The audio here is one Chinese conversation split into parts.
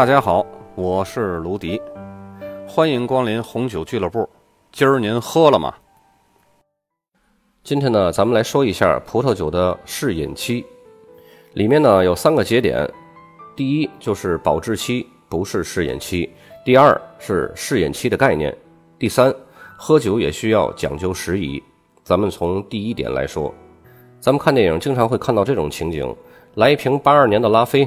大家好，我是卢迪，欢迎光临红酒俱乐部。今儿您喝了吗？今天呢，咱们来说一下葡萄酒的试饮期，里面呢有三个节点，第一就是保质期，不是试饮期；第二是试饮期的概念；第三，喝酒也需要讲究时宜。咱们从第一点来说，咱们看电影经常会看到这种情景：来一瓶八二年的拉菲。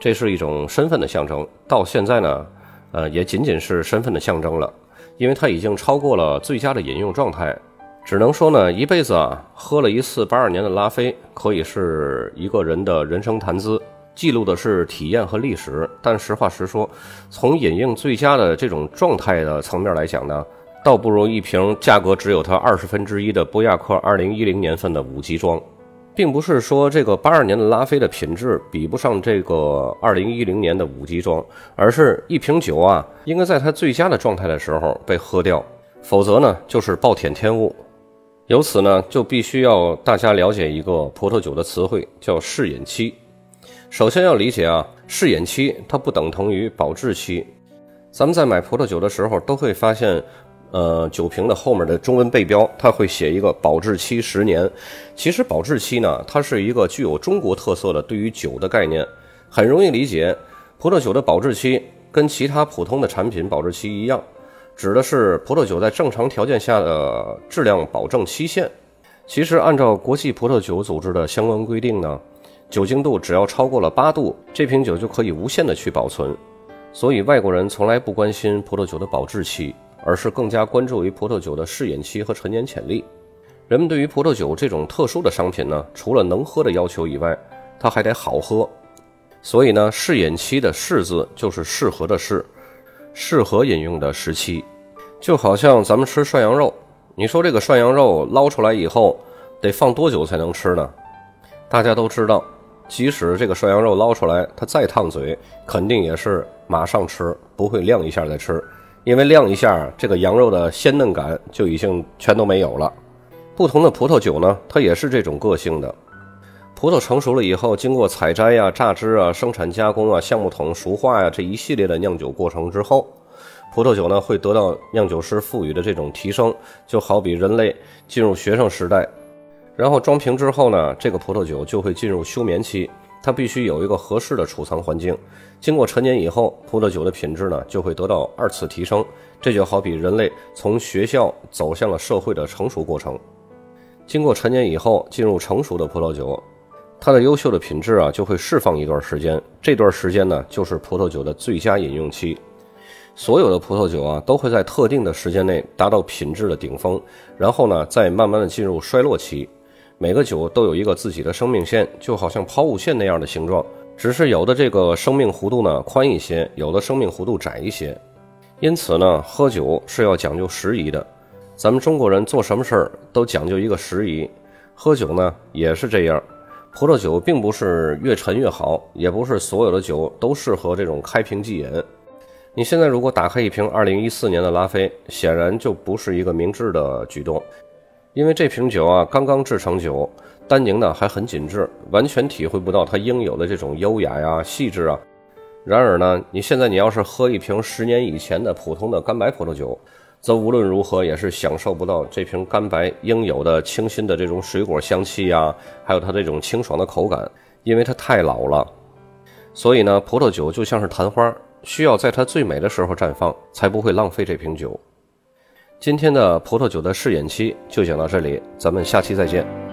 这是一种身份的象征，到现在呢，呃，也仅仅是身份的象征了，因为它已经超过了最佳的饮用状态。只能说呢，一辈子啊，喝了一次八二年的拉菲，可以是一个人的人生谈资，记录的是体验和历史。但实话实说，从饮用最佳的这种状态的层面来讲呢，倒不如一瓶价格只有它二十分之一的波亚克二零一零年份的五级装。并不是说这个八二年的拉菲的品质比不上这个二零一零年的五级装，而是一瓶酒啊，应该在它最佳的状态的时候被喝掉，否则呢就是暴殄天物。由此呢，就必须要大家了解一个葡萄酒的词汇，叫适饮期。首先要理解啊，适饮期它不等同于保质期。咱们在买葡萄酒的时候都会发现。呃，酒瓶的后面的中文背标，它会写一个保质期十年。其实保质期呢，它是一个具有中国特色的对于酒的概念，很容易理解。葡萄酒的保质期跟其他普通的产品保质期一样，指的是葡萄酒在正常条件下的质量保证期限。其实按照国际葡萄酒组织的相关规定呢，酒精度只要超过了八度，这瓶酒就可以无限的去保存。所以外国人从来不关心葡萄酒的保质期。而是更加关注于葡萄酒的适饮期和陈年潜力。人们对于葡萄酒这种特殊的商品呢，除了能喝的要求以外，它还得好喝。所以呢，适饮期的“适”字就是适合的“适”，适合饮用的时期。就好像咱们吃涮羊肉，你说这个涮羊肉捞出来以后得放多久才能吃呢？大家都知道，即使这个涮羊肉捞出来它再烫嘴，肯定也是马上吃，不会晾一下再吃。因为晾一下，这个羊肉的鲜嫩感就已经全都没有了。不同的葡萄酒呢，它也是这种个性的。葡萄成熟了以后，经过采摘呀、榨汁啊、生产加工啊、橡木桶熟化呀这一系列的酿酒过程之后，葡萄酒呢会得到酿酒师赋予的这种提升，就好比人类进入学生时代，然后装瓶之后呢，这个葡萄酒就会进入休眠期。它必须有一个合适的储藏环境，经过陈年以后，葡萄酒的品质呢就会得到二次提升。这就好比人类从学校走向了社会的成熟过程。经过陈年以后，进入成熟的葡萄酒，它的优秀的品质啊就会释放一段时间。这段时间呢就是葡萄酒的最佳饮用期。所有的葡萄酒啊都会在特定的时间内达到品质的顶峰，然后呢再慢慢的进入衰落期。每个酒都有一个自己的生命线，就好像抛物线那样的形状，只是有的这个生命弧度呢宽一些，有的生命弧度窄一些。因此呢，喝酒是要讲究时宜的。咱们中国人做什么事儿都讲究一个时宜，喝酒呢也是这样。葡萄酒并不是越陈越好，也不是所有的酒都适合这种开瓶即饮。你现在如果打开一瓶2014年的拉菲，显然就不是一个明智的举动。因为这瓶酒啊，刚刚制成酒，单宁呢还很紧致，完全体会不到它应有的这种优雅呀、细致啊。然而呢，你现在你要是喝一瓶十年以前的普通的干白葡萄酒，则无论如何也是享受不到这瓶干白应有的清新的这种水果香气呀，还有它这种清爽的口感，因为它太老了。所以呢，葡萄酒就像是昙花，需要在它最美的时候绽放，才不会浪费这瓶酒。今天的葡萄酒的试饮期就讲到这里，咱们下期再见。